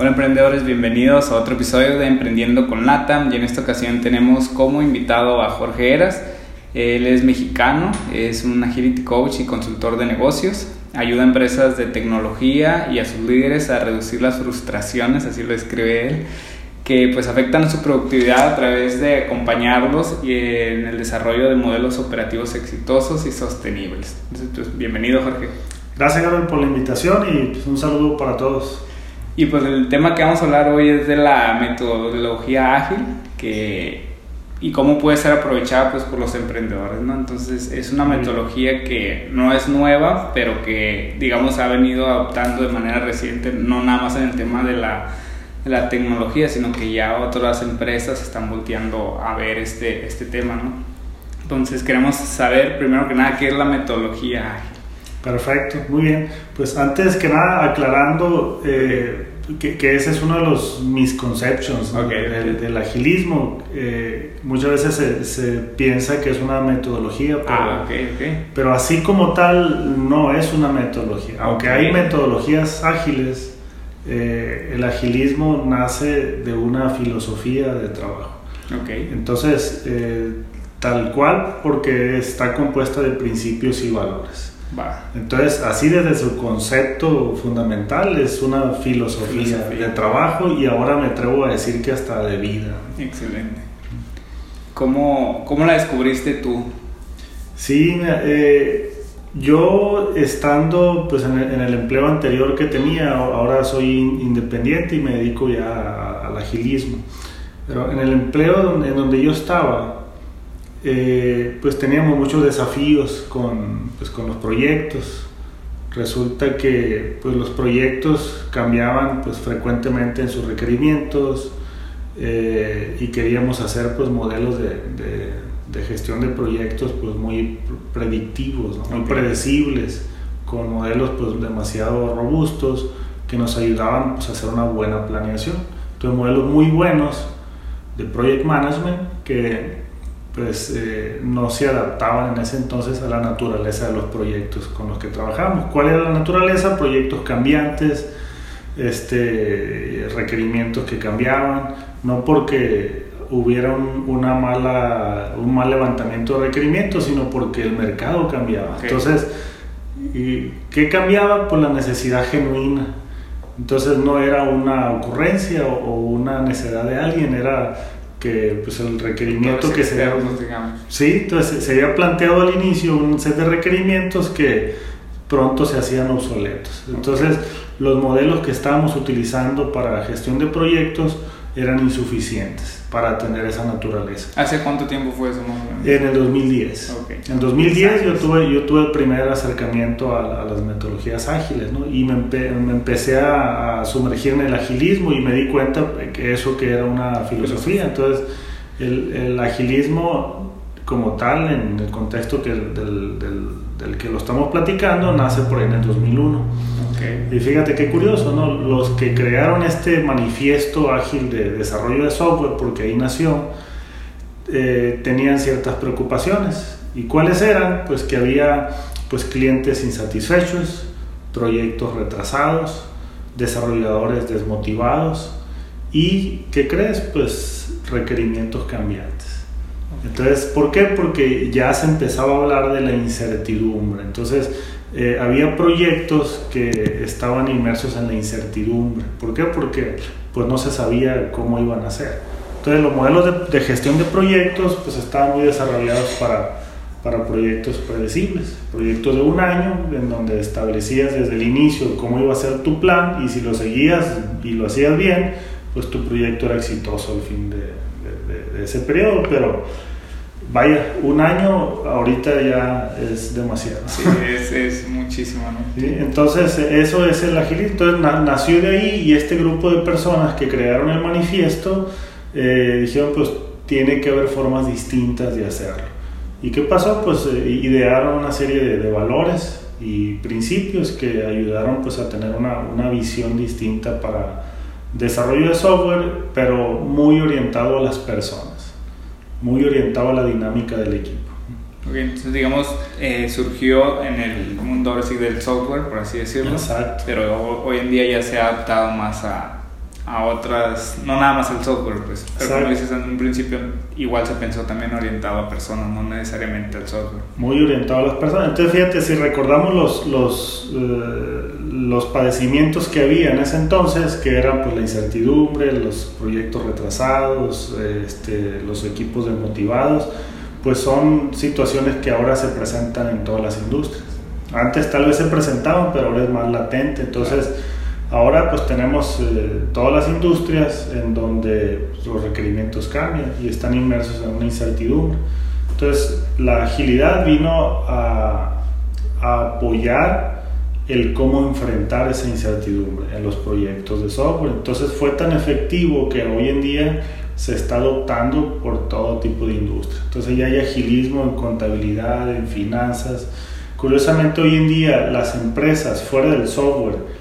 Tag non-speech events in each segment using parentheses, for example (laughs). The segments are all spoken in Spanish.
Hola emprendedores, bienvenidos a otro episodio de Emprendiendo con LATAM y en esta ocasión tenemos como invitado a Jorge Eras. Él es mexicano, es un agility coach y consultor de negocios. Ayuda a empresas de tecnología y a sus líderes a reducir las frustraciones, así lo escribe él, que pues afectan su productividad a través de acompañarlos en el desarrollo de modelos operativos exitosos y sostenibles. Entonces, pues, bienvenido Jorge. Gracias Gabriel por la invitación y pues, un saludo para todos. Y pues el tema que vamos a hablar hoy es de la metodología ágil que, y cómo puede ser aprovechada pues, por los emprendedores. ¿no? Entonces es una metodología que no es nueva, pero que digamos ha venido adoptando de manera reciente, no nada más en el tema de la, de la tecnología, sino que ya otras empresas están volteando a ver este, este tema. ¿no? Entonces queremos saber primero que nada qué es la metodología ágil. Perfecto, muy bien. Pues antes que nada, aclarando eh, que, que, ese es uno de los misconceptions okay, del, agilismo. Eh, muchas veces se, se, piensa que es una metodología, pero, ah, okay, pero, así como tal no es una metodología. Aunque hay metodologías ágiles, eh, el agilismo nace de una filosofía de trabajo. Entonces, eh, tal cual, porque está compuesta de principios y valores. Va. Entonces, así desde su concepto fundamental es una filosofía, filosofía, de trabajo y ahora me atrevo a decir que hasta de vida. Excelente. ¿Cómo, cómo la descubriste tú? Sí, eh, yo estando pues, en el, en, el, empleo anterior que tenía, ahora soy independiente y me dedico ya al agilismo. Pero en el empleo en donde yo estaba, eh, pues teníamos muchos desafíos con, pues, con los proyectos. Resulta que pues, los proyectos cambiaban pues, frecuentemente en sus requerimientos eh, y queríamos hacer pues, modelos de, de, de, gestión de proyectos pues, muy predictivos, ¿no? muy predecibles, con modelos pues, demasiado robustos que nos ayudaban pues, a hacer una buena planeación. Entonces, modelos muy buenos de project management que pues eh, no se adaptaban en ese entonces a la naturaleza de los proyectos con los que trabajamos. ¿Cuál era la naturaleza? Proyectos cambiantes, este, requerimientos que cambiaban, no porque hubiera un, una mala, un mal levantamiento de requerimientos, sino porque el mercado cambiaba. Okay. Entonces, ¿qué cambiaba? Pues la necesidad genuina. Entonces no era una ocurrencia o, o una necesidad de alguien, era que pues el requerimiento que se había, digamos. sí, entonces se había planteado al inicio un set de requerimientos que pronto se hacían obsoletos. Entonces, okay. los modelos que estábamos utilizando para la gestión de proyectos eran insuficientes para tener esa naturaleza. ¿Hace cuánto tiempo fue eso? En el 2010. Okay. En 2010 yo tuve, yo tuve el primer acercamiento a, a las metodologías ágiles ¿no? y me, empe me empecé a, a, sumergir en el agilismo y me di cuenta que eso que era una filosofía. Entonces el, el agilismo como tal, en el contexto que, del, del, del, que lo estamos platicando, nace por ahí en el 2001. Okay. Y fíjate qué curioso, ¿no? Los que crearon este manifiesto ágil de desarrollo de software, porque ahí nació, eh, tenían ciertas preocupaciones. ¿Y cuáles eran? Pues que había pues, clientes insatisfechos, proyectos retrasados, desarrolladores desmotivados y, ¿qué crees? Pues requerimientos cambiantes. Entonces, ¿por qué? Porque ya se empezaba a hablar de la incertidumbre. Entonces, eh, había proyectos que estaban inmersos en la incertidumbre. ¿Por qué? Porque pues no se sabía cómo iban a ser. Entonces los modelos de, de gestión de proyectos pues estaban muy desarrollados para, para proyectos predecibles. Proyectos de un año en donde establecías desde el inicio cómo iba a ser tu plan y si lo seguías y lo hacías bien, pues tu proyecto era exitoso al fin de, de, de ese periodo. Pero vaya, un año ahorita ya es demasiado. Sí, (laughs) es, es muchísimo, ¿no? ¿Sí? Entonces, eso es el agilismo. Entonces, na- nació de ahí y este grupo de personas que crearon el manifiesto eh, dijeron, pues tiene que haber formas distintas de hacerlo. ¿Y qué pasó? Pues eh, idearon una serie de, de valores y principios que ayudaron pues a tener una, una visión distinta para desarrollo de software, pero muy orientado a las personas, muy orientado a la dinámica del equipo. Ok, entonces, digamos, eh, surgió en el mundo ahora sí del software, por así decirlo. Exacto. Pero ho- hoy en día ya se ha adaptado más a, a otras, no nada más al software, pues. Pero como Exacto. dices en un principio, igual se pensó también orientado a personas, no necesariamente al software. muy orientado a las personas. Entonces, fíjate, si recordamos los, los, eh, los padecimientos que había en ese entonces, que eran pues, la incertidumbre, los proyectos retrasados, este, los equipos desmotivados, pues son situaciones que ahora se presentan en todas las industrias. Antes tal vez se presentaban, pero ahora es más latente. Entonces, ahora pues tenemos eh, todas las industrias en donde pues, los requerimientos cambian y están inmersos en una incertidumbre. Entonces, la agilidad vino a, a apoyar el cómo enfrentar esa incertidumbre en los proyectos de software. Entonces, fue tan efectivo que hoy en día se está adoptando por todo tipo de industria. Entonces, ya hay agilismo en contabilidad, en finanzas. Curiosamente, hoy en día las empresas fuera del software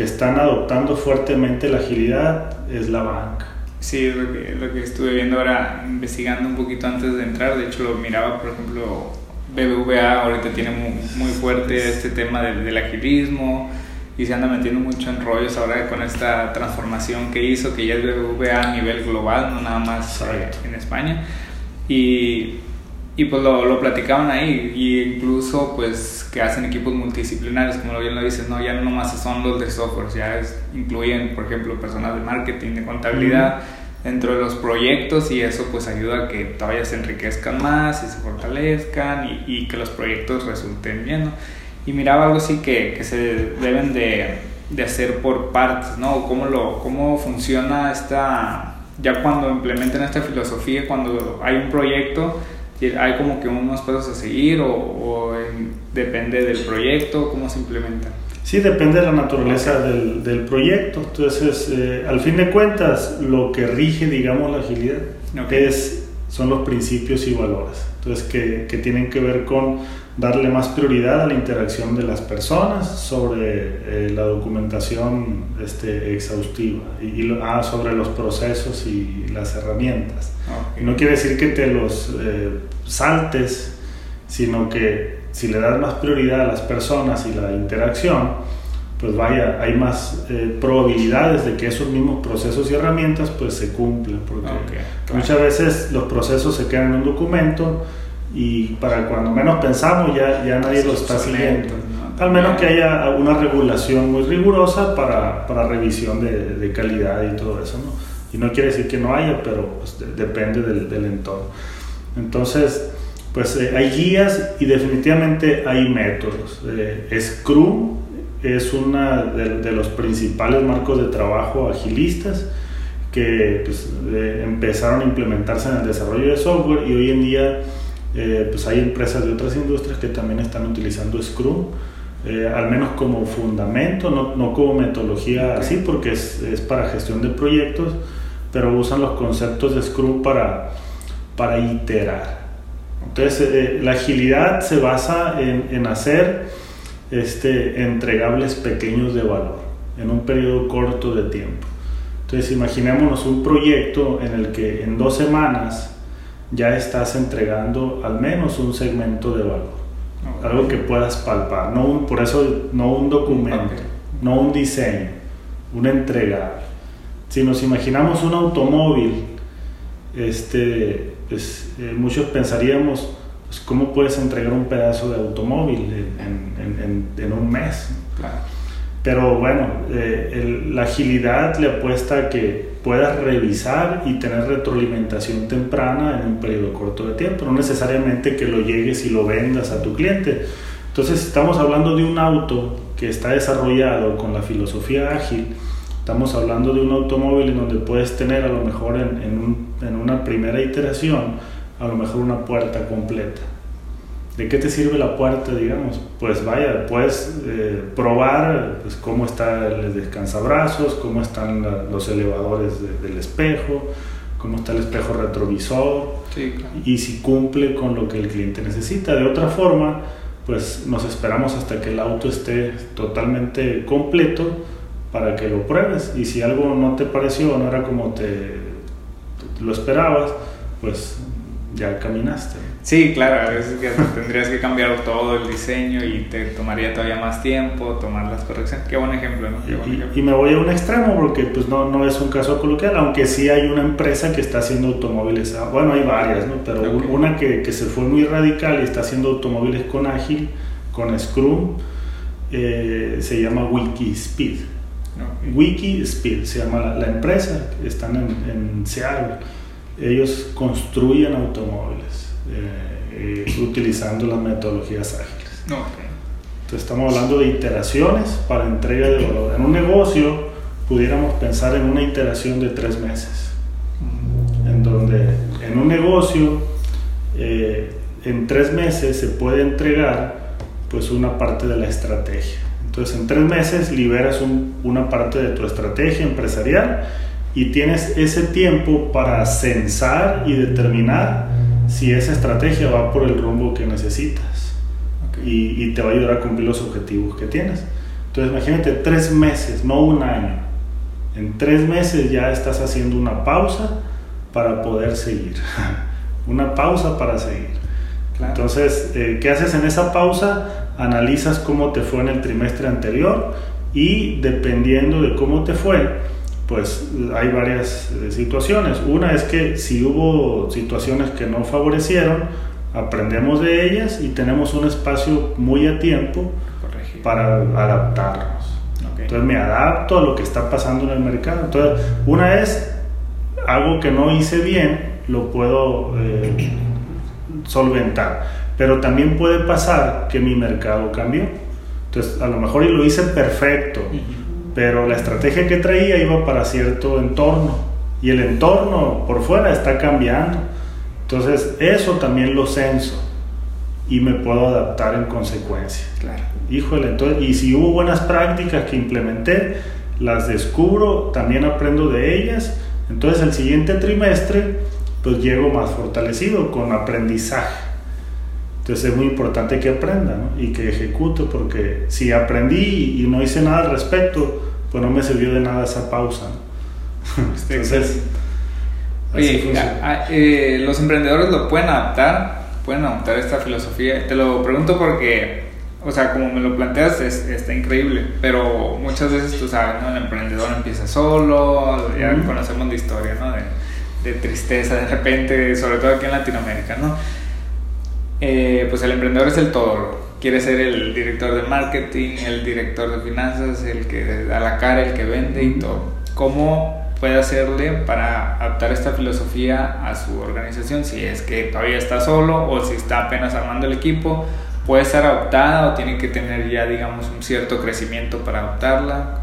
que están adoptando fuertemente la agilidad es la banca. Sí, es lo que, lo que estuve viendo ahora, investigando un poquito antes de entrar. De hecho, lo miraba, por ejemplo, BBVA ahorita tiene muy, muy fuerte este tema del, del agilismo y se anda metiendo mucho en rollos ahora con esta transformación que hizo, que ya es BBVA a nivel global, no nada más eh, en España. Y, y pues lo, lo platicaban ahí, y incluso pues que hacen equipos multidisciplinarios, como bien lo dices, no, ya no nomás son los de software, ya es- incluyen, por ejemplo, personas de marketing, de contabilidad dentro de los proyectos y eso pues ayuda a que todavía se enriquezcan más y se fortalezcan y, y que los proyectos resulten bien, ¿no? Y miraba algo así que, que se deben de, de hacer por partes, ¿no? ¿Cómo, lo, ¿Cómo funciona esta, ya cuando implementan esta filosofía, cuando hay un proyecto, hay como que unos pasos a seguir o, o en- depende del proyecto, cómo se implementa? Sí, depende de la naturaleza del, del proyecto. Entonces, eh, al fin de cuentas, lo que rige, digamos, la agilidad es, son los principios y valores. Entonces, que, que tienen que ver con darle más prioridad a la interacción de las personas sobre eh, la documentación este, exhaustiva y, y lo- ah, sobre los procesos y las herramientas. Ok. Y no quiere decir que te los eh, saltes, sino que si le das más prioridad a las personas y la interacción, pues vaya, hay más eh, probabilidades de que esos mismos procesos y herramientas pues se cumplan, porque Ok, claro. muchas veces los procesos se quedan en un documento y para cuando menos pensamos ya, ya nadie lo está siguiendo. Al menos que haya una regulación muy rigurosa para, para revisión de, de calidad y todo eso, ¿no? Y no quiere decir que no haya, pero pues, de- depende del, del entorno. Entonces, pues eh, hay guías y definitivamente hay métodos. Eh, Scrum es uno de, de los principales marcos de trabajo agilistas que pues, eh, empezaron a implementarse en el desarrollo de software y hoy en día eh, pues hay empresas de otras industrias que también están utilizando Scrum, eh, al menos como fundamento, no, no como metodología Ok. así, porque es, es para gestión de proyectos, pero usan los conceptos de Scrum para, para iterar. Entonces, eh, la agilidad se basa en, en hacer este, entregables pequeños de valor en un periodo corto de tiempo. Entonces, imaginémonos un proyecto en el que en dos semanas ya estás entregando al menos un segmento de valor, algo que puedas palpar, no un- por eso no un documento, no un diseño, un entregable. Si nos imaginamos un automóvil, este, pues, eh, muchos pensaríamos, pues, ¿cómo puedes entregar un pedazo de automóvil en, en- en- en un mes? Claro. Pero bueno, eh, el- la agilidad le apuesta a que puedas revisar y tener retroalimentación temprana en un periodo corto de tiempo, no necesariamente que lo llegues y lo vendas a tu cliente. Entonces estamos hablando de un auto que está desarrollado con la filosofía ágil, estamos hablando de un automóvil en donde puedes tener a lo mejor en, en un- en una primera iteración a lo mejor una puerta completa. ¿De qué te sirve la puerta, digamos? Pues vaya, puedes eh, probar pues, cómo está el descansabrazos, cómo están los elevadores del espejo, cómo está el espejo retrovisor y si cumple con lo que el cliente necesita. De otra forma, pues nos esperamos hasta que el auto esté totalmente completo para que lo pruebes y si algo no te pareció, no era como te lo esperabas, pues ya caminaste. Sí, claro, a veces que (laughs) tendrías que cambiar todo el diseño y te tomaría todavía más tiempo tomar las correcciones. Qué buen ejemplo, ¿no? y, me voy a un extremo porque pues no, no es un caso coloquial, aunque sí hay una empresa que está haciendo automóviles, ah, bueno, hay varias, ¿no? Pero una que, que, se fue muy radical y está haciendo automóviles con Ágil, con Scrum, eh, se llama Wikispeed. Okay. Wikispeed se llama la, la empresa, están en, en Seattle. Ellos construyen automóviles eh, eh, utilizando las metodologías ágiles. Entonces estamos hablando de iteraciones para entrega de valor. En un negocio pudiéramos pensar en una iteración de tres meses, en donde en un negocio eh, en tres meses se puede entregar pues una parte de la estrategia. Entonces en tres meses liberas una parte de tu estrategia empresarial y tienes ese tiempo para censar y determinar si esa estrategia va por el rumbo que necesitas y, te va a ayudar a cumplir los objetivos que tienes. Entonces imagínate tres meses, no un año. En tres meses ya estás haciendo una pausa para poder seguir. (laughs) una pausa para seguir. Entonces, eh, ¿qué haces en esa pausa? Analizas cómo te fue en el trimestre anterior y dependiendo de cómo te fue, pues hay varias eh, situaciones. Una es que si hubo situaciones que no favorecieron, aprendemos de ellas y tenemos un espacio muy a tiempo para adaptarnos. Entonces me adapto a lo que está pasando en el mercado. Entonces, una es algo que no hice bien, lo puedo eh, solventar. Pero también puede pasar que mi mercado cambió. Entonces, a lo mejor lo hice perfecto pero la estrategia que traía iba para cierto entorno y el entorno por fuera está cambiando. Entonces eso también lo censo y me puedo adaptar en consecuencia. Claro. Híjole, entonces, y si hubo buenas prácticas que implementé, las descubro, también aprendo de ellas. Entonces el siguiente trimestre, pues llego más fortalecido con aprendizaje. Entonces es muy importante que aprenda y que ejecute, porque si aprendí y no hice nada al respecto, pues no me sirvió de nada esa pausa. (laughs) Entonces, Oye, eh, los emprendedores lo pueden adaptar, pueden adaptar esta filosofía. Te lo pregunto porque, o sea, como me lo planteas, es, está increíble, pero muchas veces tú sabes, ¿no? El emprendedor empieza solo, ya conocemos la historia, ¿no? De, de tristeza de repente, sobre todo aquí en Latinoamérica, ¿no? Eh, pues el emprendedor es el todo. Quiere ser el director de marketing, el director de finanzas, el que da la cara, el que vende y todo. ¿Cómo puede hacerle para adaptar esta filosofía a su organización? Si es que todavía está solo o si está apenas armando el equipo, ¿puede ser adaptada o tiene que tener ya, digamos, un cierto crecimiento para adaptarla?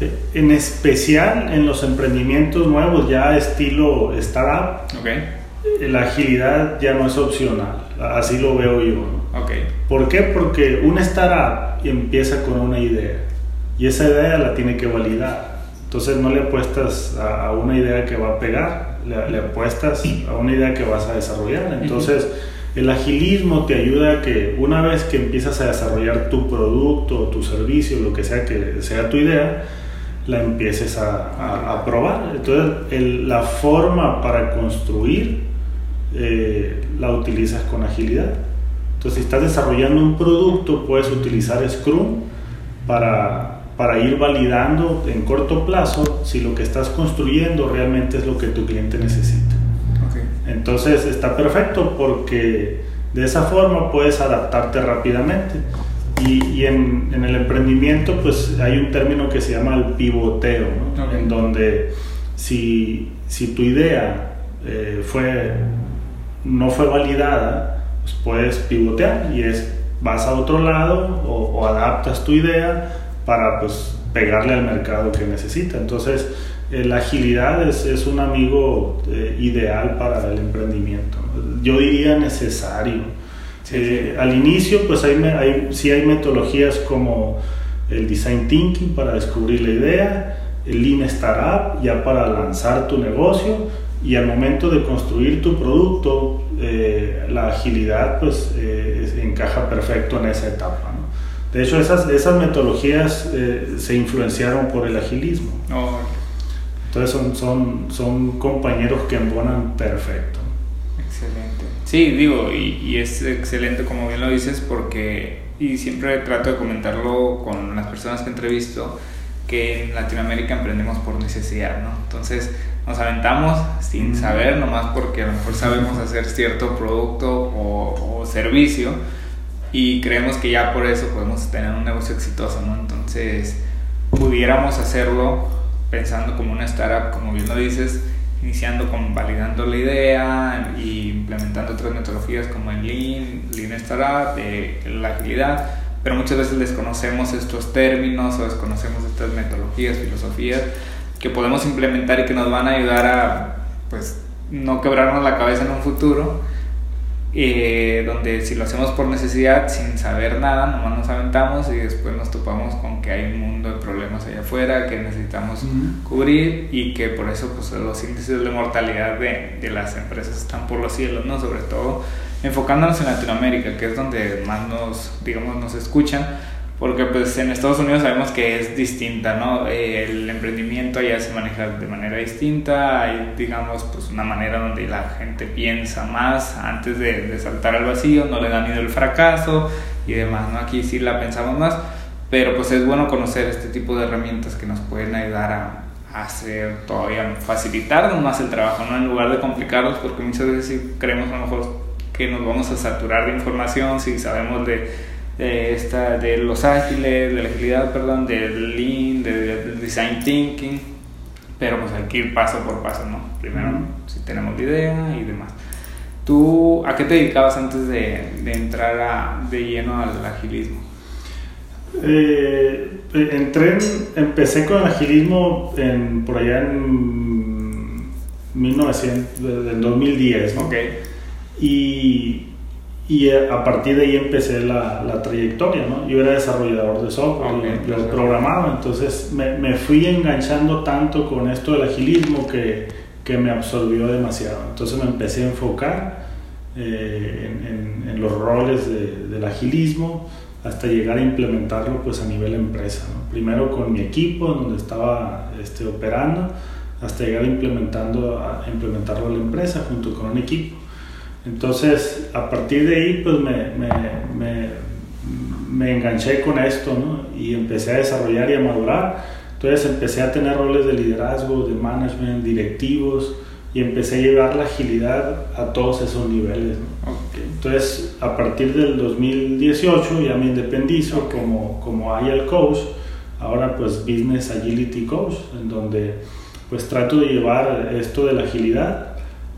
Eh, en especial en los emprendimientos nuevos, ya estilo startup. Okay la agilidad ya no es opcional, así lo veo yo. Okay. ¿Por qué? Porque una startup empieza con una idea y esa idea la tiene que validar. Entonces no le apuestas a, una idea que va a pegar, le, apuestas a una idea que vas a desarrollar. Entonces el agilismo te ayuda a que una vez que empiezas a desarrollar tu producto, tu servicio, lo que sea que sea tu idea, la empieces a, probar. Entonces la forma para construir eh, la utilizas con agilidad. Entonces, si estás desarrollando un producto, puedes utilizar Scrum para, para ir validando en corto plazo si lo que estás construyendo realmente es lo que tu cliente necesita. Entonces, está perfecto porque de esa forma puedes adaptarte rápidamente. Y, y en, en, el emprendimiento, pues hay un término que se llama el pivoteo, en donde si, si tu idea eh, fue no fue validada, pues puedes pivotear y es vas a otro lado o, adaptas tu idea para pues pegarle al mercado que necesita. Entonces, eh, la agilidad es, es, un amigo eh, ideal para el emprendimiento. yo diría necesario. Eh, al inicio, pues hay, hay, sí hay metodologías como el design thinking para descubrir la idea, el lean startup ya para lanzar tu negocio y al momento de construir tu producto, eh, la agilidad pues eh, encaja perfecto en esa etapa. De hecho, esas, esas metodologías se influenciaron por el agilismo. Oh, Entonces son, son, son compañeros que embonan perfecto. Excelente. Sí, digo, y, y, es excelente como bien lo dices porque, y siempre trato de comentarlo con las personas que entrevisto, que en Latinoamérica emprendemos por necesidad, ¿no? Entonces nos aventamos sin saber, nomás porque a lo mejor sabemos hacer cierto producto o, o servicio y creemos que ya por eso podemos tener un negocio exitoso, ¿no? Entonces pudiéramos hacerlo pensando como una startup, como bien lo dices, iniciando con validando la idea y implementando otras metodologías como el Lean, Lean Startup, de la agilidad, pero muchas veces desconocemos estos términos o desconocemos estas metodologías, filosofías que podemos implementar y que nos van a ayudar a pues no quebrarnos la cabeza en un futuro eh, donde si lo hacemos por necesidad, sin saber nada, nomás nos aventamos y después nos topamos con que hay un mundo de problemas allá afuera que necesitamos cubrir y que por eso pues, los índices de mortalidad de, de, las empresas están por los cielos, ¿no? Sobre todo enfocándonos en Latinoamérica, que es donde más nos, digamos, nos escuchan porque pues en Estados Unidos sabemos que es distinta, ¿no? Eh, el emprendimiento allá se maneja de manera distinta, hay digamos pues una manera donde la gente piensa más antes de, de saltar al vacío, no le da miedo el fracaso y demás, ¿no? Aquí sí la pensamos más, pero pues es bueno conocer este tipo de herramientas que nos pueden ayudar a, hacer todavía facilitar más el trabajo, ¿no? En lugar de complicarlos, porque muchas veces sí creemos a lo mejor que nos vamos a saturar de información si sabemos de de, esta, de los ágiles, de la agilidad, perdón, del lean, del design thinking, pero pues hay que ir paso por paso, ¿no? Primero, si tenemos la idea y demás. ¿Tú a qué te dedicabas antes de, de entrar a, de lleno al agilismo? Eh, entré, empecé con el agilismo en, por allá en 1900, en 2010, ¿no? Okay. Y y a partir de ahí empecé la, la trayectoria, ¿no? Yo era desarrollador de software, y lo programaba, entonces me, me, fui enganchando tanto con esto del agilismo que, que me absorbió demasiado. Entonces me empecé a enfocar eh, en, en, los roles de, del agilismo hasta llegar a implementarlo pues a nivel empresa. ¿no? Primero con mi equipo donde estaba este, operando, hasta llegar implementando, a implementarlo a la empresa junto con un equipo. Entonces, a partir de ahí, pues me, me, me, me enganché con esto, ¿no? Y empecé a desarrollar y a madurar. Entonces empecé a tener roles de liderazgo, de management, directivos, y empecé a llevar la agilidad a todos esos niveles. ¿no? Entonces, a partir del 2018 ya me independizo como, como Agile Coach, ahora pues Business Agility Coach, en donde pues trato de llevar esto de la agilidad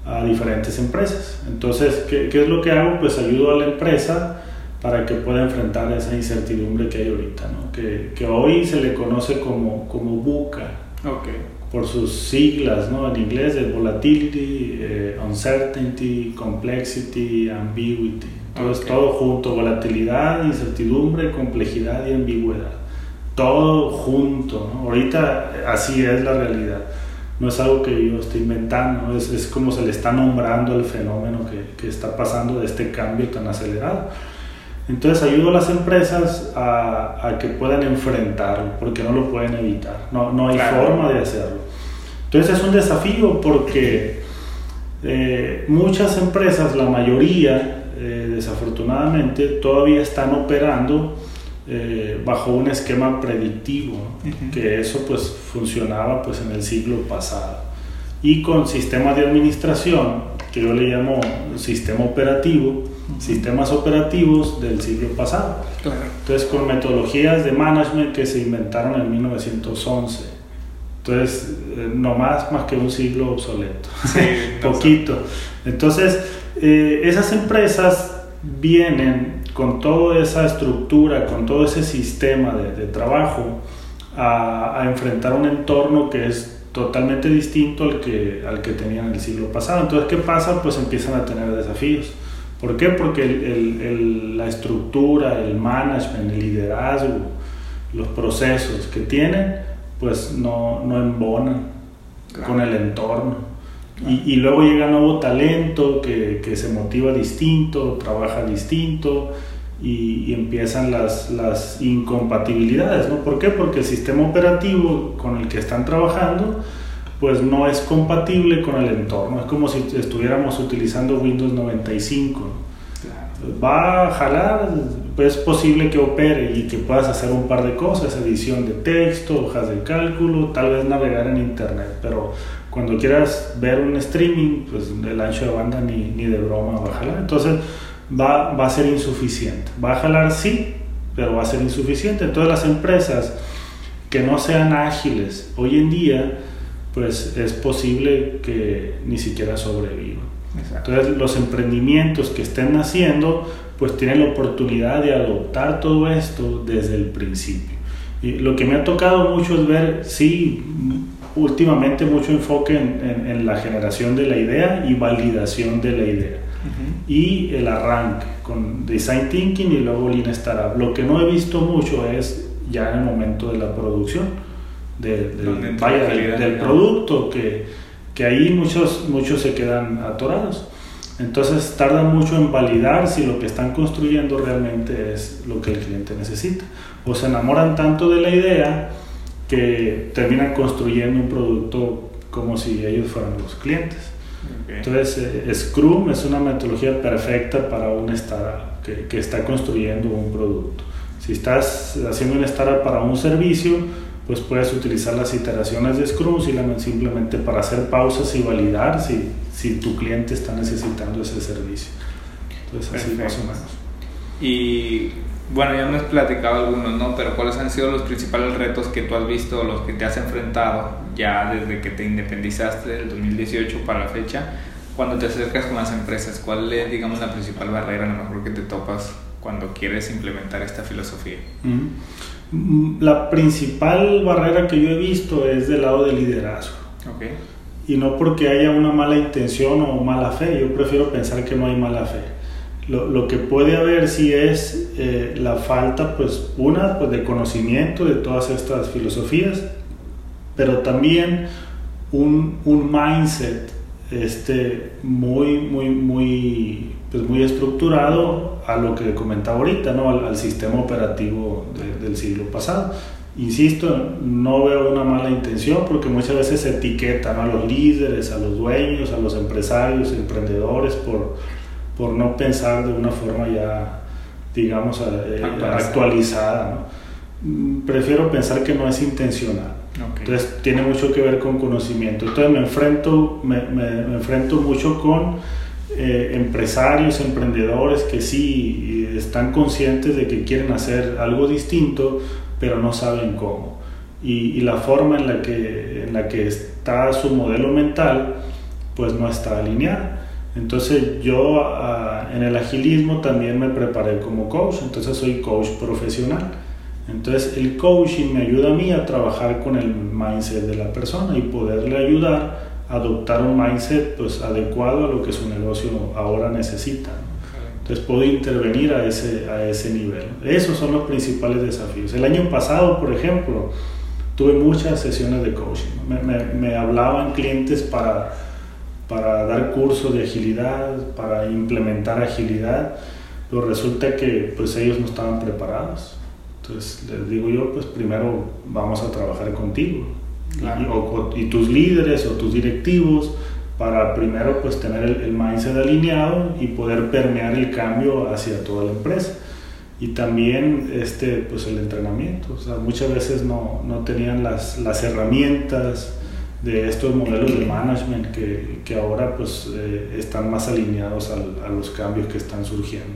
a diferentes empresas. Entonces, ¿qué, ¿qué, es lo que hago? Pues ayudo a la empresa para que pueda enfrentar esa incertidumbre que hay ahorita, ¿no? que, que hoy se le conoce como, como BUCA, okay. por sus siglas ¿no? en inglés, de Volatility, eh, Uncertainty, Complexity, Ambiguity. Entonces, okay. todo junto, volatilidad, incertidumbre, complejidad y ambigüedad. Todo junto, ¿no? Ahorita así es la realidad no es algo que yo estoy inventando, es, es como se le está nombrando el fenómeno que, que, está pasando de este cambio tan acelerado. Entonces ayudo a las empresas a, a que puedan enfrentarlo, porque no lo pueden evitar, no, no hay claro. forma de hacerlo. Entonces es un desafío porque eh, muchas empresas, la mayoría, eh, desafortunadamente, todavía están operando eh, bajo un esquema predictivo, uh -huh. que eso pues funcionaba pues en el siglo pasado. Y con sistemas de administración, que yo le llamo sistema operativo, uh -huh. sistemas operativos del siglo pasado. Claro. Entonces con metodologías de management que se inventaron en 1911. Entonces, eh, no más, más que un siglo obsoleto. Sí, (laughs) Poquito. Entonces, eh, esas empresas vienen con toda esa estructura, con todo ese sistema de, de trabajo, a, a, enfrentar un entorno que es totalmente distinto al que, al que tenían el siglo pasado. Entonces, ¿qué pasa? Pues empiezan a tener desafíos. ¿Por qué? Porque el, el, la estructura, el management, el liderazgo, los procesos que tienen, pues no, no embonan con el entorno. Y, y, luego llega nuevo talento que, que, se motiva distinto, trabaja distinto y, y, empiezan las, las incompatibilidades. ¿no? ¿Por qué? Porque el sistema operativo con el que están trabajando pues no es compatible con el entorno. Es como si estuviéramos utilizando Windows 95. Claro. Va a jalar, es posible que opere y que puedas hacer un par de cosas, edición de texto, hojas de cálculo, tal vez navegar en internet, pero cuando quieras ver un streaming, pues el ancho de banda ni, ni de broma va a jalar. Entonces va, va a ser insuficiente. Va a jalar sí, pero va a ser insuficiente. Entonces las empresas que no sean ágiles hoy en día, pues es posible que ni siquiera sobrevivan. Entonces los emprendimientos que estén naciendo, pues tienen la oportunidad de adoptar todo esto desde el principio. Y lo que me ha tocado mucho es ver, sí, últimamente mucho enfoque en, en, en la generación de la idea y validación de la idea. Uh -huh. Y el arranque con Design Thinking y luego Lean Startup. Lo que no he visto mucho es ya en el momento de la producción, de, de vaya, del, del producto, que, que ahí muchos, muchos se quedan atorados. Entonces tardan mucho en validar si lo que están construyendo realmente es lo que el cliente necesita. O se enamoran tanto de la idea que terminan construyendo un producto como si ellos fueran los clientes. Okay. Entonces, eh, Scrum es una metodología perfecta para un startup que, que, está construyendo un producto. Si estás haciendo un startup para un servicio, pues puedes utilizar las iteraciones de Scrum simplemente para hacer pausas y validar si, si tu cliente está necesitando ese servicio. Entonces, así más o menos. Y bueno, ya me has platicado algunos, ¿no? Pero ¿cuáles han sido los principales retos que tú has visto, los que te has enfrentado ya desde que te independizaste del 2018 para la fecha? Cuando te acercas con las empresas, ¿cuál es, digamos, la principal barrera a lo mejor que te topas cuando quieres implementar esta filosofía? -huh. La principal barrera que yo he visto es del lado del liderazgo. Okay. Y no porque haya una mala intención o mala fe, yo prefiero pensar que no hay mala fe lo, lo, que puede haber sí es eh, la falta, pues, una, pues, de conocimiento de todas estas filosofías, pero también un, un mindset este, muy, muy, muy, pues, muy estructurado a lo que comentaba ahorita, ¿no? al, sistema operativo de, del siglo pasado. Insisto, no veo una mala intención porque muchas veces se etiquetan a los líderes, a los dueños, a los empresarios, emprendedores por por no pensar de una forma ya, digamos, eh, actualizada. ¿no? Prefiero pensar que no es intencional. Okay. Entonces tiene mucho que ver con conocimiento. Entonces me enfrento, me, me, me enfrento mucho con eh, empresarios, emprendedores que sí están conscientes de que quieren hacer algo distinto, pero no saben cómo. Y, y la forma en la, que, en la que está su modelo mental, pues no está alineada. Entonces yo uh, en el agilismo también me preparé como coach, entonces soy coach profesional. Entonces el coaching me ayuda a mí a trabajar con el mindset de la persona y poderle ayudar a adoptar un mindset pues, adecuado a lo que su negocio ahora necesita. Entonces puedo intervenir a ese, a ese nivel. Esos son los principales desafíos. El año pasado, por ejemplo, tuve muchas sesiones de coaching. Me, me hablaban clientes para para dar cursos de agilidad, para implementar agilidad, pero resulta que pues ellos no estaban preparados. Entonces les digo yo, pues primero vamos a trabajar contigo claro. y, o, y, tus líderes o tus directivos para primero pues tener el, el, mindset alineado y poder permear el cambio hacia toda la empresa. Y también este, pues el entrenamiento, o sea, muchas veces no, no tenían las, las herramientas, de estos modelos de management que, que ahora pues eh, están más alineados al, a los cambios que están surgiendo.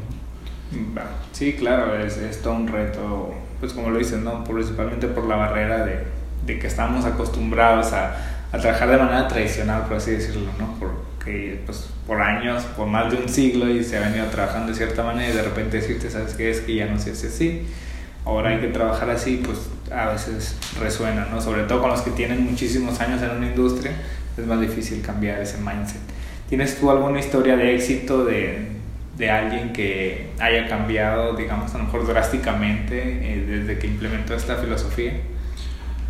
Sí, claro, es, es todo un reto, pues como lo dices, ¿no? principalmente por la barrera de, de que estamos acostumbrados a, a, trabajar de manera tradicional, por así decirlo, ¿no? Porque pues, por años, por más de un siglo y se ha venido trabajando de cierta manera y de repente decirte, ¿sabes qué? Es que ya no se hace así. Ahora hay que trabajar así, pues a veces resuena, ¿no? Sobre todo con los que tienen muchísimos años en una industria, es más difícil cambiar ese mindset. ¿Tienes tú alguna historia de éxito de, de alguien que haya cambiado, digamos, a lo mejor drásticamente eh, desde que implementó esta filosofía?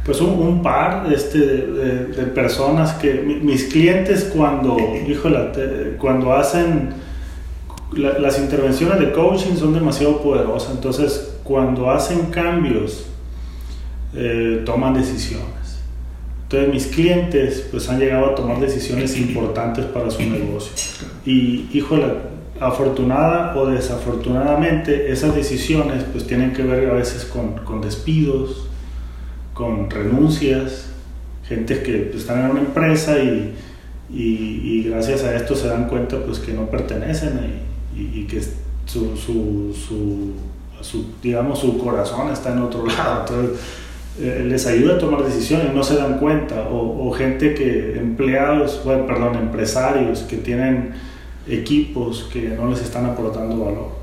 Pues un, un par este, de, de, personas que mis clientes cuando, (laughs) híjole, cuando hacen las intervenciones de coaching son demasiado poderosas, entonces cuando hacen cambios eh, toman decisiones. Entonces mis clientes pues han llegado a tomar decisiones importantes para su negocio. Y híjole, afortunada o desafortunadamente esas decisiones pues tienen que ver a veces con, con despidos, con renuncias, gente que pues, están en una empresa y, y, gracias a esto se dan cuenta pues que no pertenecen y, y que su, su, su, su, digamos, su corazón está en otro lado. Entonces, eh, les ayuda a tomar decisiones, no se dan cuenta. O, o gente que, empleados, bueno, perdón, empresarios que tienen equipos que no les están aportando valor.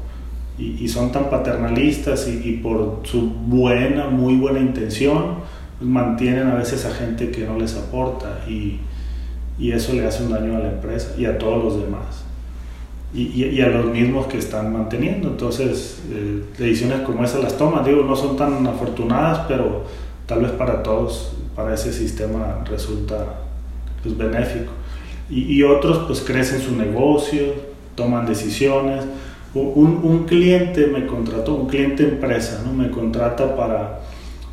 Y, y son tan paternalistas y, y, por su buena, muy buena intención, pues mantienen a veces a gente que no les aporta y, y eso le hace un daño a la empresa y a todos los demás. Y, y, a los mismos que están manteniendo. Entonces, eh, decisiones como esas las toman. Digo, no son tan afortunadas, pero tal vez para todos, para ese sistema resulta pues, benéfico. Y, y otros pues crecen su negocio, toman decisiones. Un, un, cliente me contrató, un cliente empresa, ¿no? me contrata para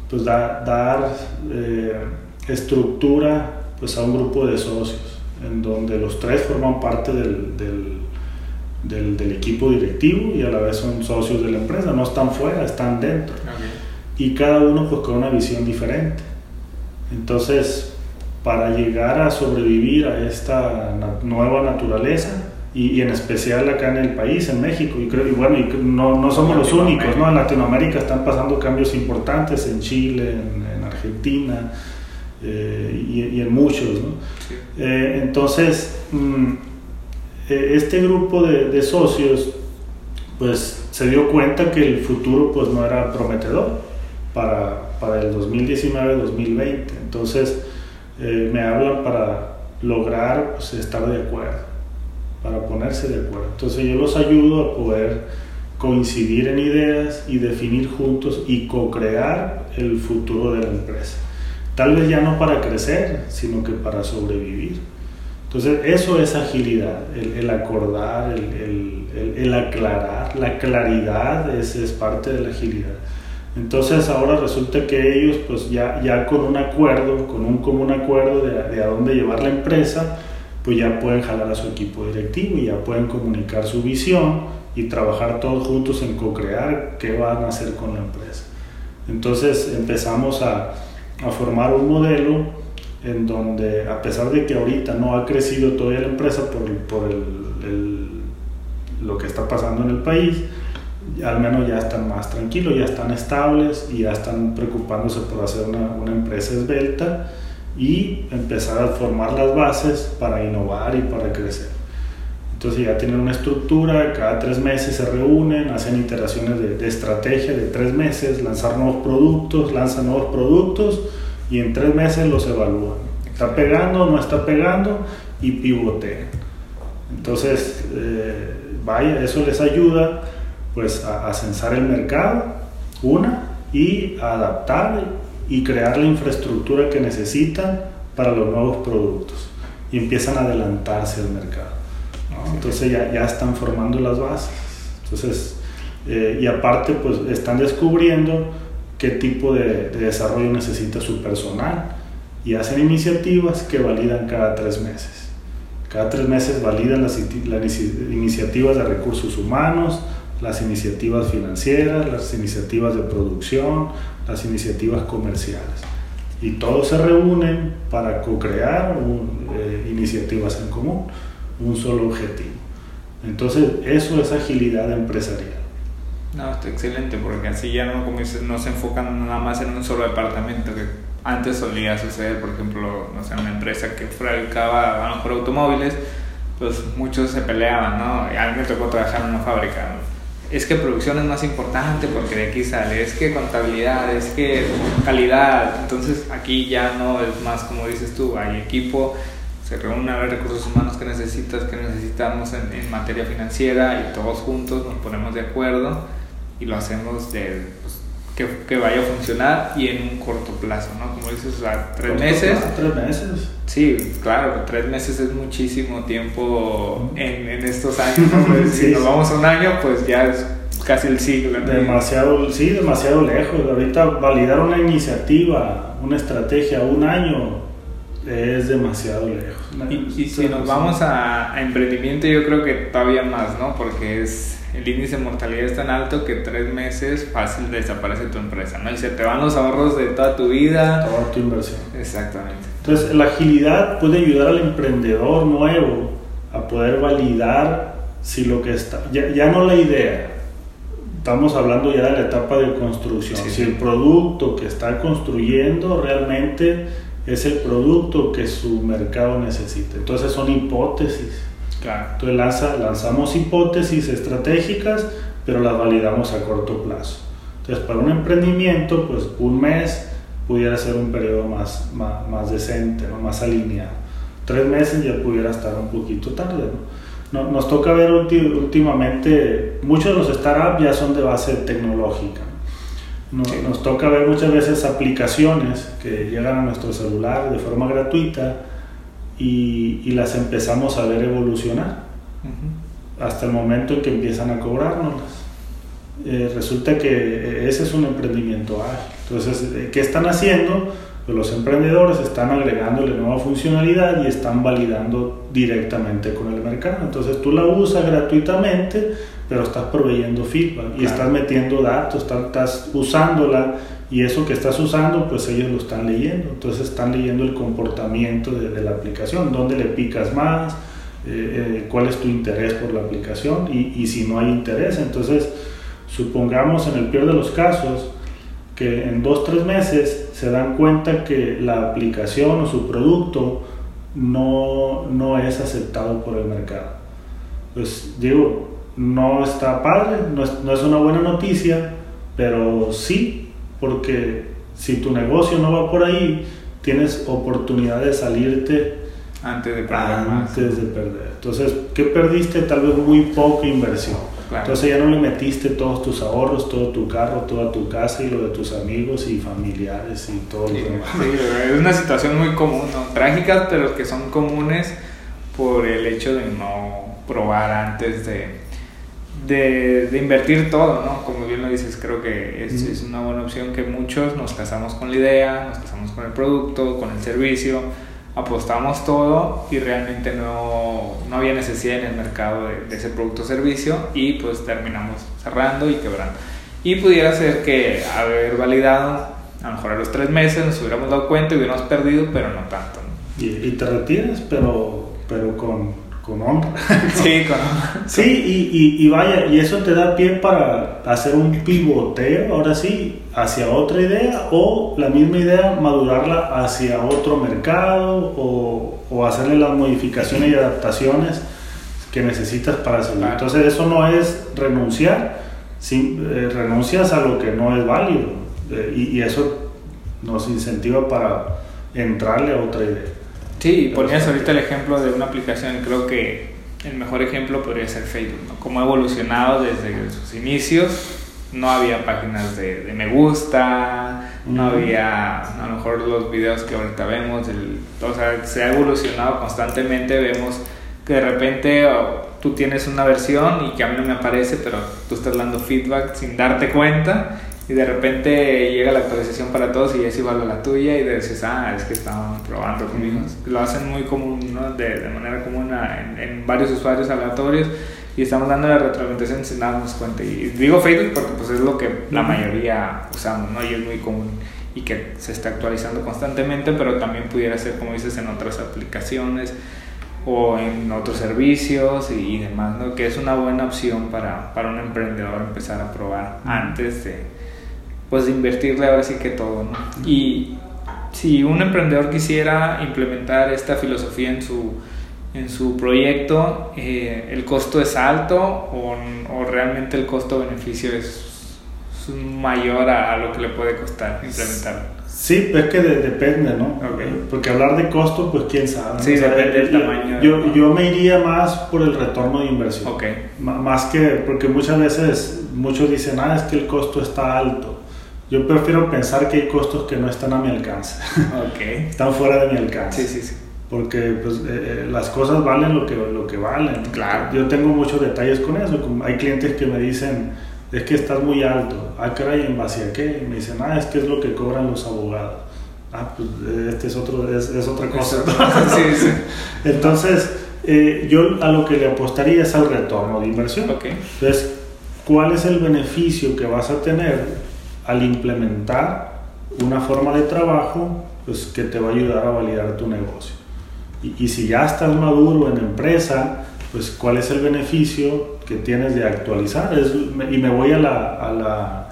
pues, da, dar eh, estructura pues, a un grupo de socios, en donde los tres forman parte del, del, del, del, equipo directivo y a la vez son socios de la empresa, no están fuera, están dentro. Okay. Y cada uno pues, con una visión diferente. Entonces, para llegar a sobrevivir a esta nueva naturaleza, y, y, en especial acá en el país, en México, y creo, y bueno, y no, no somos los únicos, ¿no? En Latinoamérica están pasando cambios importantes, en Chile, en, en Argentina, eh, y, y, en muchos, ¿no? Sí. Eh, entonces, mmm, este grupo de, de, socios, pues se dio cuenta que el futuro pues no era prometedor para, para el 2019-2020, entonces eh, me hablan para lograr pues, estar de acuerdo para ponerse de acuerdo. Entonces yo los ayudo a poder coincidir en ideas y definir juntos y co-crear el futuro de la empresa. Tal vez ya no para crecer, sino que para sobrevivir. Entonces eso es agilidad, el, el acordar, el, el, el, aclarar, la claridad es, es parte de la agilidad. Entonces ahora resulta que ellos pues ya, ya con un acuerdo, con un común acuerdo de, de a dónde llevar la empresa, pues ya pueden jalar a su equipo directivo y ya pueden comunicar su visión y trabajar todos juntos en co-crear qué van a hacer con la empresa. Entonces empezamos a, a, formar un modelo en donde, a pesar de que ahorita no ha crecido todavía la empresa por, por el, el, lo que está pasando en el país, al menos ya están más tranquilos, ya están estables y ya están preocupándose por hacer una, una empresa esbelta y empezar a formar las bases para innovar y para crecer. Entonces ya tienen una estructura, cada tres meses se reúnen, hacen iteraciones de, de, estrategia de tres meses, lanzar nuevos productos, lanzan nuevos productos y en tres meses los evalúan. ¿Está pegando, no está pegando? Y pivotean. Entonces, eh, vaya, eso les ayuda pues a, a censar el mercado, una, y a adaptar y crear la infraestructura que necesitan para los nuevos productos y empiezan a adelantarse al mercado. ¿no? Entonces ya, ya, están formando las bases. Entonces, eh, y aparte, pues están descubriendo qué tipo de, de, desarrollo necesita su personal y hacen iniciativas que validan cada tres meses. Cada tres meses validan las, las iniciativas de recursos humanos, las iniciativas financieras, las iniciativas de producción, las iniciativas comerciales. Y todos se reúnen para co-crear eh, iniciativas en común, un solo objetivo. Entonces, eso es agilidad empresarial. No, está excelente, porque así ya no, como dices, no se enfocan nada más en un solo departamento, que antes solía suceder, por ejemplo, no sé, una empresa que fabricaba a lo mejor automóviles, pues muchos se peleaban, ¿no? Y a me tocó trabajar en una fábrica, es que producción es más importante porque de aquí sale, es que contabilidad, es que calidad, entonces aquí ya no es más como dices tú, hay equipo, se reúnen a ver recursos humanos que necesitas, que necesitamos en, en materia financiera y todos juntos nos ponemos de acuerdo y lo hacemos de, pues, que, que, vaya a funcionar y en un corto plazo, ¿no? Como dices, o sea, tres meses. tres meses. Sí, claro, tres meses es muchísimo tiempo en, en estos años, ¿no? Pues, si (laughs) nos vamos a un año, pues ya es casi el siglo. ¿no? Demasiado, sí, demasiado lejos. Ahorita validar una iniciativa, una estrategia, un año, es demasiado lejos. Y, y si nos vamos a, a emprendimiento, yo creo que todavía más, ¿no? Porque es el índice de mortalidad es tan alto que tres meses fácil desaparece tu empresa, ¿no? Y se te van los ahorros de toda tu vida. Toda tu inversión. Exactamente. Entonces, la agilidad puede ayudar al emprendedor nuevo a poder validar si lo que está, ya, ya no la idea, estamos hablando ya de la etapa de construcción, sí, si el producto que está construyendo realmente es el producto que su mercado necesita. Entonces son hipótesis Claro. Entonces lanza, lanzamos hipótesis estratégicas, pero las validamos a corto plazo. Entonces para un emprendimiento, pues un mes pudiera ser un periodo más, más, más decente, ¿no? más alineado. Tres meses ya pudiera estar un poquito tarde. ¿no? No, nos toca ver últimamente, muchos de los startups ya son de base tecnológica. ¿no? Sí. Nos toca ver muchas veces aplicaciones que llegan a nuestro celular de forma gratuita y, y, las empezamos a ver evolucionar uh -huh. hasta el momento en que empiezan a cobrárnoslas. Eh, resulta que ese es un emprendimiento ágil. Entonces, ¿qué están haciendo? Pues los emprendedores están agregándole nueva funcionalidad y están validando directamente con el mercado. Entonces tú la usas gratuitamente, pero estás proveyendo feedback y claro. estás metiendo datos, estás, estás usándola y eso que estás usando, pues ellos lo están leyendo. Entonces están leyendo el comportamiento de, de la aplicación, dónde le picas más, eh, eh, cuál es tu interés por la aplicación y, y, si no hay interés. Entonces, supongamos en el peor de los casos que en dos, tres meses se dan cuenta que la aplicación o su producto no, no es aceptado por el mercado. Pues digo, no está padre, no es, no es una buena noticia, pero sí porque si tu negocio no va por ahí, tienes oportunidad de salirte antes de perder. Antes de perder. Entonces, ¿qué perdiste? Tal vez muy poca inversión. Claro. Entonces ya no le metiste todos tus ahorros, todo tu carro, toda tu casa y lo de tus amigos y familiares y todo sí, lo demás. Sí, es una situación muy común, ¿no? trágicas, pero que son comunes por el hecho de no probar antes de, de, de, invertir todo, ¿no? Como bien lo dices, creo que es, es, una buena opción que muchos nos casamos con la idea, nos casamos con el producto, con el servicio, apostamos todo y realmente no, no había necesidad en el mercado de, de ese producto o servicio y pues terminamos cerrando y quebrando. Y pudiera ser que haber validado, a lo mejor a los tres meses nos hubiéramos dado cuenta y hubiéramos perdido, pero no tanto. ¿no? Y, y te retienes, pero, pero con con honra. (laughs) Sí, con honra. (laughs) Sí, y, y, y, vaya, y eso te da pie para hacer un pivoteo, ahora sí, hacia otra idea o la misma idea madurarla hacia otro mercado o, o hacerle las modificaciones y adaptaciones que necesitas para seguir. Claro. Entonces eso no es renunciar, sin, eh, renuncias a lo que no es válido eh, y, y eso nos incentiva para entrarle a otra idea. Sí, ponías ahorita el ejemplo de una aplicación, creo que el mejor ejemplo podría ser Facebook, ¿no? Cómo ha evolucionado desde sus inicios, no había páginas de, de me gusta, no había a lo mejor los videos que ahorita vemos, el, o sea, se ha evolucionado constantemente, vemos que de repente oh, tú tienes una versión y que a mí no me aparece, pero tú estás dando feedback sin darte cuenta y de repente llega la actualización para todos y es igual a la tuya y dices, ah, es que estaban probando conmigo. Lo hacen muy común, ¿no? de, de manera común en, en, varios usuarios aleatorios y estamos dando la retroalimentación sin darnos cuenta. Y digo Facebook porque pues es lo que la mayoría usamos, ¿no? Y es muy común y que se está actualizando constantemente, pero también pudiera ser, como dices, en otras aplicaciones o en otros servicios y, y demás, ¿no? Que es una buena opción para, para un emprendedor empezar a probar antes de pues de invertirle ahora sí que todo, ¿no? Y si un emprendedor quisiera implementar esta filosofía en su, en su proyecto, eh, ¿el costo es alto o, o realmente el costo-beneficio es, es, mayor a, a, lo que le puede costar implementarlo? Sí, pues que de, depende, ¿no? Okay. Porque hablar de costo, pues quién sabe. Sí, o sea, depende del tamaño. Yo, yo, me iría más por el retorno de inversión. Más que, porque muchas veces muchos dicen, ah, es que el costo está alto. Yo prefiero pensar que hay costos que no están a mi alcance. (laughs) Ok. están fuera de mi alcance. Sí, sí, sí. Porque pues, eh, las cosas valen lo que, lo que valen. Claro. Yo tengo muchos detalles con eso. Hay clientes que me dicen, es que estás muy alto. Ah, caray, ¿en base a qué? Y me dicen, ah, es que es lo que cobran los abogados. Ah, pues este es, otro, es, es otra cosa. (laughs) sí, sí. Entonces, eh, yo a lo que le apostaría es al retorno de inversión. Okay. Entonces, ¿cuál es el beneficio que vas a tener al implementar una forma de trabajo pues, que te va a ayudar a validar tu negocio? Y, si ya estás maduro en empresa, pues cuál es el beneficio que tienes de actualizar. Y me voy a la, a, la,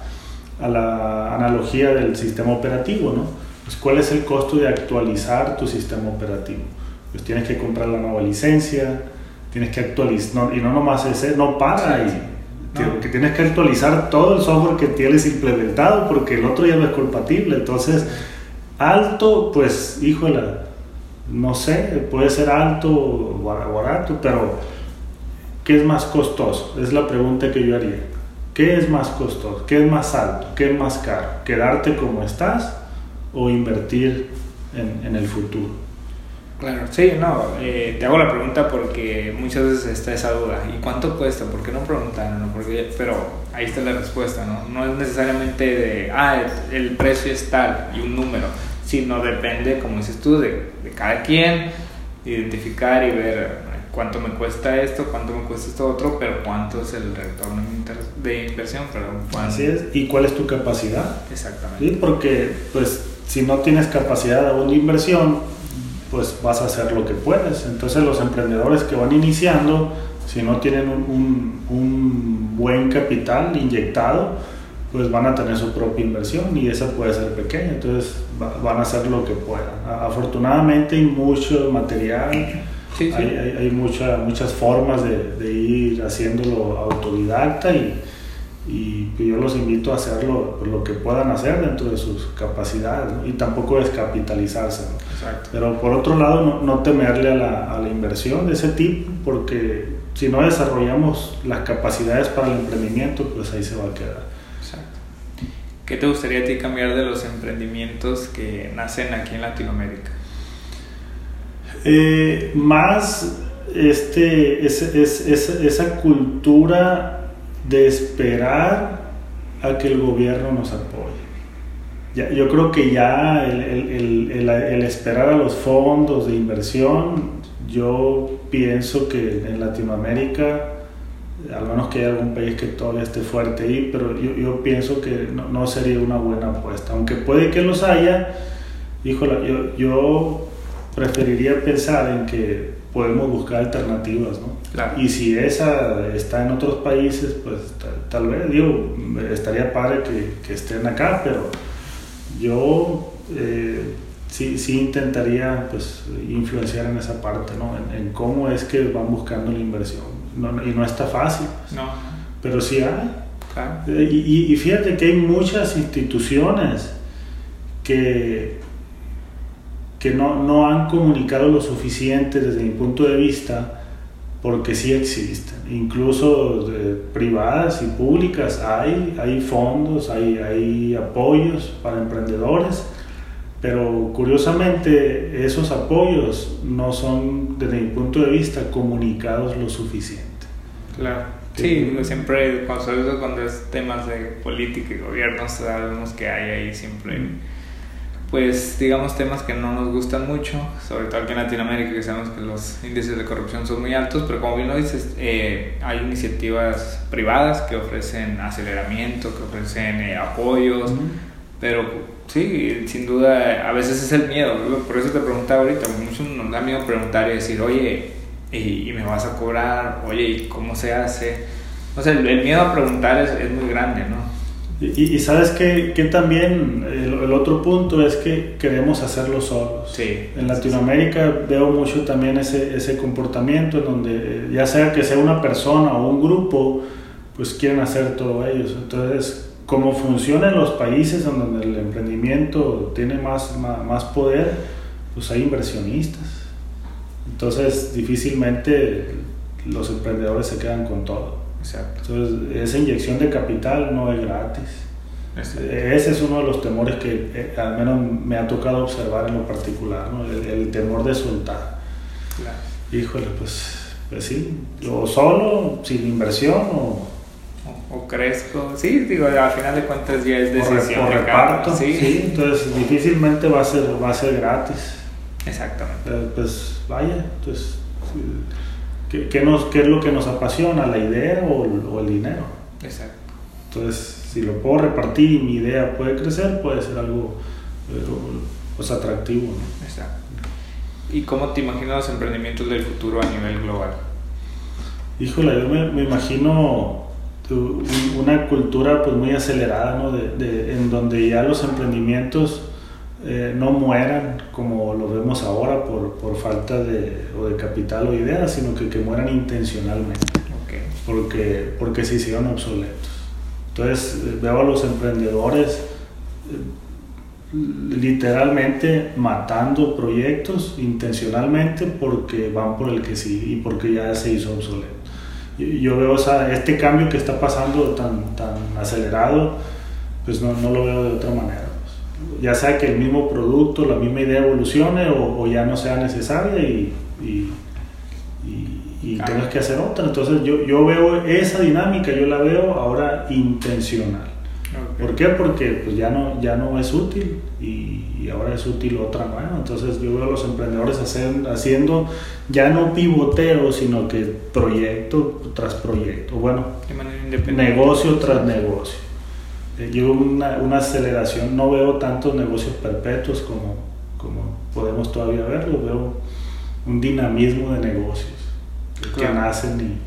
a la analogía del sistema operativo, ¿no? Pues cuál es el costo de actualizar tu sistema operativo. Pues tienes que comprar la nueva licencia, tienes que actualizar, y no nomás ese, no para ahí. No. Que tienes que actualizar todo el software que tienes implementado porque el otro ya no es compatible. Entonces, alto, pues, híjole, no sé, puede ser alto o barato, pero ¿qué es más costoso? Es la pregunta que yo haría. ¿Qué es más costoso? ¿Qué es más alto? ¿Qué es más caro? ¿Quedarte como estás o invertir en, en el futuro? Claro, sí, no, eh, te hago la pregunta porque muchas veces está esa duda. ¿Y cuánto cuesta? ¿Por qué no preguntaron? Porque, pero ahí está la respuesta, ¿no? No es necesariamente de, ah, el, el precio es tal y un número, sino depende, como dices tú, de, de cada quien, identificar y ver cuánto me cuesta esto, cuánto me cuesta esto otro, pero cuánto es el retorno de inversión, perdón. Así es, y cuál es tu capacidad. Exactamente. ¿Sí? Porque, pues, si no tienes capacidad de inversión, pues vas a hacer lo que puedes. Entonces los emprendedores que van iniciando, si no tienen un, un, un, buen capital inyectado, pues van a tener su propia inversión y esa puede ser pequeña, entonces va, van a hacer lo que puedan. Afortunadamente hay mucho material, sí, sí. Hay, hay, hay mucha, muchas formas de, de, ir haciéndolo autodidacta y, y yo los invito a hacerlo lo que puedan hacer dentro de sus capacidades ¿no? y tampoco descapitalizarse. ¿no? Pero por otro lado, no, no temerle a la, a la, inversión de ese tipo, porque si no desarrollamos las capacidades para el emprendimiento, pues ahí se va a quedar. Exacto. ¿Qué te gustaría a ti cambiar de los emprendimientos que nacen aquí en Latinoamérica? Eh, más este, es, es, es, esa cultura de esperar a que el gobierno nos apoye. Ya, yo creo que ya el, el, el, el, esperar a los fondos de inversión, yo pienso que en Latinoamérica, al menos que haya algún país que todavía esté fuerte ahí, pero yo, yo pienso que no, no, sería una buena apuesta. Aunque puede que los haya, híjole, yo, yo preferiría pensar en que podemos buscar alternativas, ¿no? Claro. Y si esa está en otros países, pues tal, vez, digo, estaría padre que, que, estén acá, pero yo eh, sí, sí intentaría pues, influenciar en esa parte, ¿no? En, en, cómo es que van buscando la inversión. No, y no está fácil, pues. no. pero sí hay. Claro. Eh, y, y fíjate que hay muchas instituciones que que no, no han comunicado lo suficiente desde mi punto de vista, porque sí existen, incluso de privadas y públicas hay, hay fondos, hay, hay apoyos para emprendedores, pero curiosamente esos apoyos no son, desde mi punto de vista, comunicados lo suficiente. Claro. Sí, siempre cuando, cuando es temas de política y gobierno sabemos que hay ahí siempre... Mm pues digamos temas que no nos gustan mucho, sobre todo aquí en Latinoamérica que sabemos que los índices de corrupción son muy altos, pero como bien lo dices, eh, hay iniciativas privadas que ofrecen aceleramiento, que ofrecen eh, apoyos, uh -huh. pero sí, sin duda, a veces es el miedo, por eso te preguntaba ahorita, mucho nos da miedo preguntar y decir, oye, y, y me vas a cobrar, oye, ¿y cómo se hace? O sea, el, el miedo a preguntar es, es muy grande, ¿no? Y, sabes que, que también el, otro punto es que queremos hacerlo solos. Sí, en Latinoamérica veo mucho también ese, ese comportamiento en donde ya sea que sea una persona o un grupo, pues quieren hacer todo ellos. Entonces, como funciona en los países donde el emprendimiento tiene más, más, más poder, pues hay inversionistas. Entonces, difícilmente los emprendedores se quedan con todo. Entonces, esa inyección de capital no es gratis. Ese es uno de los temores que eh, al menos me ha tocado observar en lo particular, ¿no? el, temor de soltar. Híjole, pues, pues sí, o solo, sin inversión o o crezco. Sí, digo, al final de cuentas ya es decisión. O, reparto, ¿sí? entonces difícilmente va a ser, va a ser gratis. Exactamente. pues vaya, entonces, ¿qué, qué, nos, ¿qué es lo que nos apasiona? ¿La idea o, el dinero? Exacto. Entonces, si lo puedo repartir y mi idea puede crecer, puede ser algo eh, pues, atractivo. ¿no? Exacto. ¿Y cómo te imaginas los emprendimientos del futuro a nivel global? Híjole, yo me, me imagino una cultura pues muy acelerada, ¿no? de, en donde ya los emprendimientos eh, no mueran como lo vemos ahora por, por, falta de, o de capital o ideas, sino que, que mueran intencionalmente, porque, porque se hicieron obsoletos. Entonces eh, veo a los emprendedores eh, literalmente matando proyectos intencionalmente porque van por el que sí y porque ya se hizo obsoleto yo veo este cambio que está pasando tan, tan acelerado, pues no, no lo veo de otra manera. Ya sea que el mismo producto, la misma idea evolucione o, ya no sea necesaria y, y, y, tengas que hacer otra. Entonces yo, yo veo esa dinámica, yo la veo ahora intencional. ¿Por qué? Porque pues ya no, ya no es útil y, ahora es útil otra nueva. Entonces yo veo a los emprendedores haciendo ya no pivoteo, sino que proyecto tras proyecto. Bueno, negocio tras negocio. Eh, yo una, una, aceleración, no veo tantos negocios perpetuos como, como podemos todavía verlo, veo un dinamismo de negocios que nacen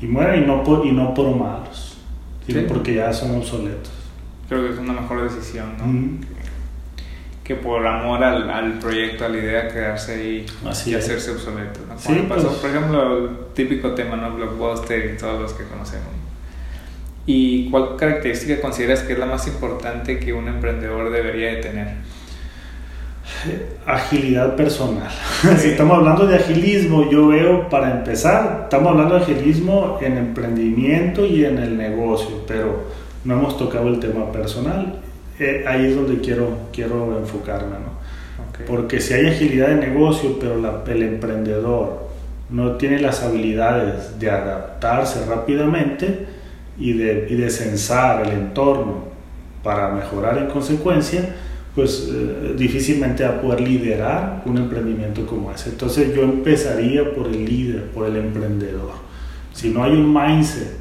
y, y mueren y no por, y no por malos, sino porque ya son obsoletos creo que es una mejor decisión, ¿no? Que por amor al, al, proyecto, a la idea, quedarse ahí y hacerse obsoleto. ¿no? Sí, pasó, pues. por ejemplo, el típico tema, ¿no? Blockbuster y todos los que conocemos. ¿Y cuál característica consideras que es la más importante que un emprendedor debería de tener? Agilidad personal. (laughs) si estamos hablando de agilismo, yo veo, para empezar, estamos hablando de agilismo en emprendimiento y en el negocio, pero no hemos tocado el tema personal. Eh, ahí es donde quiero, quiero enfocarme, ¿no? Porque si hay agilidad de negocio, pero la, el emprendedor no tiene las habilidades de adaptarse rápidamente y de, y de censar el entorno para mejorar en consecuencia, pues eh, difícilmente va a poder liderar un emprendimiento como ese. Entonces yo empezaría por el líder, por el emprendedor. Si no hay un mindset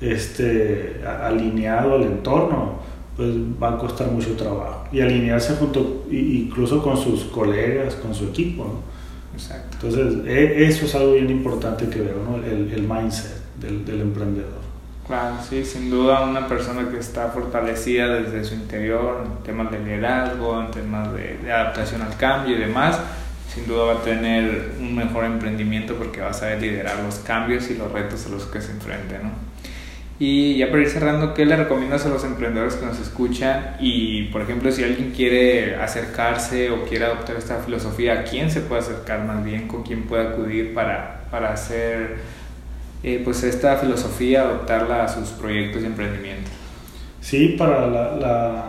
este, alineado al entorno, pues va a costar mucho trabajo. Y alinearse junto, incluso con sus colegas, con su equipo. Exacto. Entonces, e, eso es algo bien importante que veo, ¿no? el, el, mindset del, del, emprendedor. Claro, sí, sin duda una persona que está fortalecida desde su interior en temas de liderazgo, en temas de, de adaptación al cambio y demás, sin duda va a tener un mejor emprendimiento porque va a saber liderar los cambios y los retos a los que se enfrente, ¿no? Y ya para ir cerrando, ¿qué le recomiendas a los emprendedores que nos escuchan? Y, por ejemplo, si alguien quiere acercarse o quiere adoptar esta filosofía, ¿a quién se puede acercar más bien? ¿Con quién puede acudir para, para hacer eh, pues esta filosofía, adoptarla a sus proyectos de emprendimiento? Sí, para la, la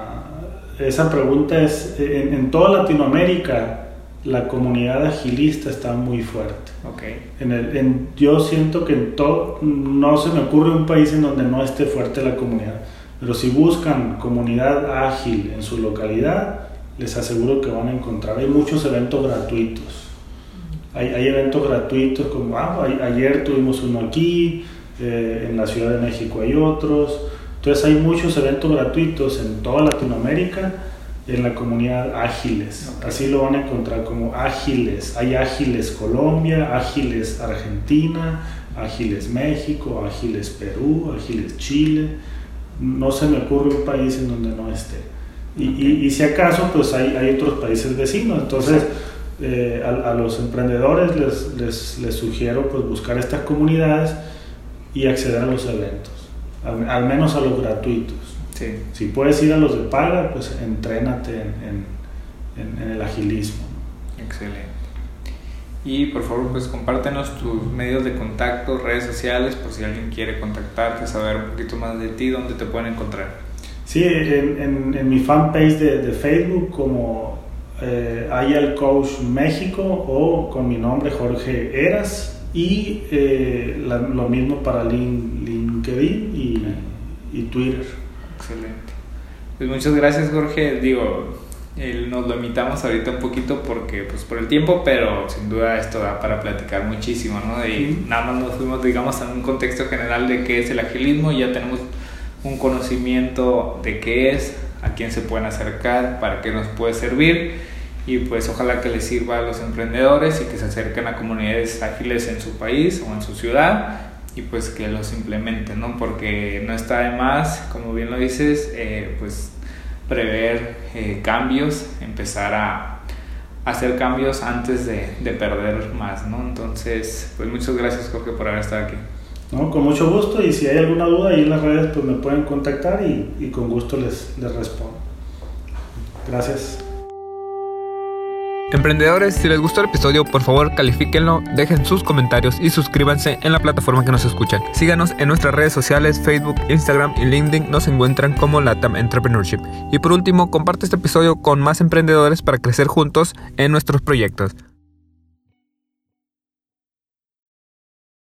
esa pregunta es, en, en toda Latinoamérica, la comunidad agilista está muy fuerte. Okay. En el, en, yo siento que en todo, no se me ocurre un país en donde no esté fuerte la comunidad, pero si buscan comunidad ágil en su localidad, les aseguro que van a encontrar. Hay muchos eventos gratuitos. Hay, hay eventos gratuitos como ah, ayer tuvimos uno aquí, eh, en la Ciudad de México hay otros. Entonces hay muchos eventos gratuitos en toda Latinoamérica en la comunidad Ágiles. Así lo van a encontrar como Ágiles. Hay Ágiles Colombia, Ágiles Argentina, Ágiles México, Ágiles Perú, Ágiles Chile. no se me ocurre un país en donde no esté. Y, y, si acaso, pues hay, hay, otros países vecinos. Entonces, eh, a, a, los emprendedores les, les, les, sugiero pues, buscar estas comunidades y acceder a los eventos, al, menos a los gratuitos. Sí. Si puedes ir a los de paga, pues entrénate en, en, en el agilismo. Excelente. Y por favor, pues compártenos tus medios de contacto, redes sociales, por si alguien quiere contactarte, saber un poquito más de ti, dónde te pueden encontrar. Sí, en, en, mi fanpage de, de, Facebook como eh, IL Coach México o con mi nombre Jorge Eras y eh, lo mismo para LinkedIn y, y Twitter. Excelente. Pues muchas gracias Jorge. Digo, nos lo limitamos ahorita un poquito porque pues por el tiempo, pero sin duda esto da para platicar muchísimo, ¿no? Y nada más nos fuimos, digamos, en un contexto general de qué es el agilismo y ya tenemos un conocimiento de qué es, a quién se pueden acercar, para qué nos puede servir y pues ojalá que les sirva a los emprendedores y que se acerquen a comunidades ágiles en su país o en su ciudad y pues que los implementen, ¿no? Porque no está de más, como bien lo dices, eh, pues prever eh, cambios, empezar a hacer cambios antes de, de, perder más, ¿no? Entonces, pues muchas gracias Jorge por haber estado aquí. No, con mucho gusto y si hay alguna duda ahí en las redes pues me pueden contactar y, y con gusto les, les respondo. Gracias. Emprendedores, si les gustó el episodio, por favor califíquenlo, dejen sus comentarios y suscríbanse en la plataforma que nos escuchan. Síganos en nuestras redes sociales, Facebook, Instagram y LinkedIn, nos encuentran como Latam Entrepreneurship. Y por último, comparte este episodio con más emprendedores para crecer juntos en nuestros proyectos.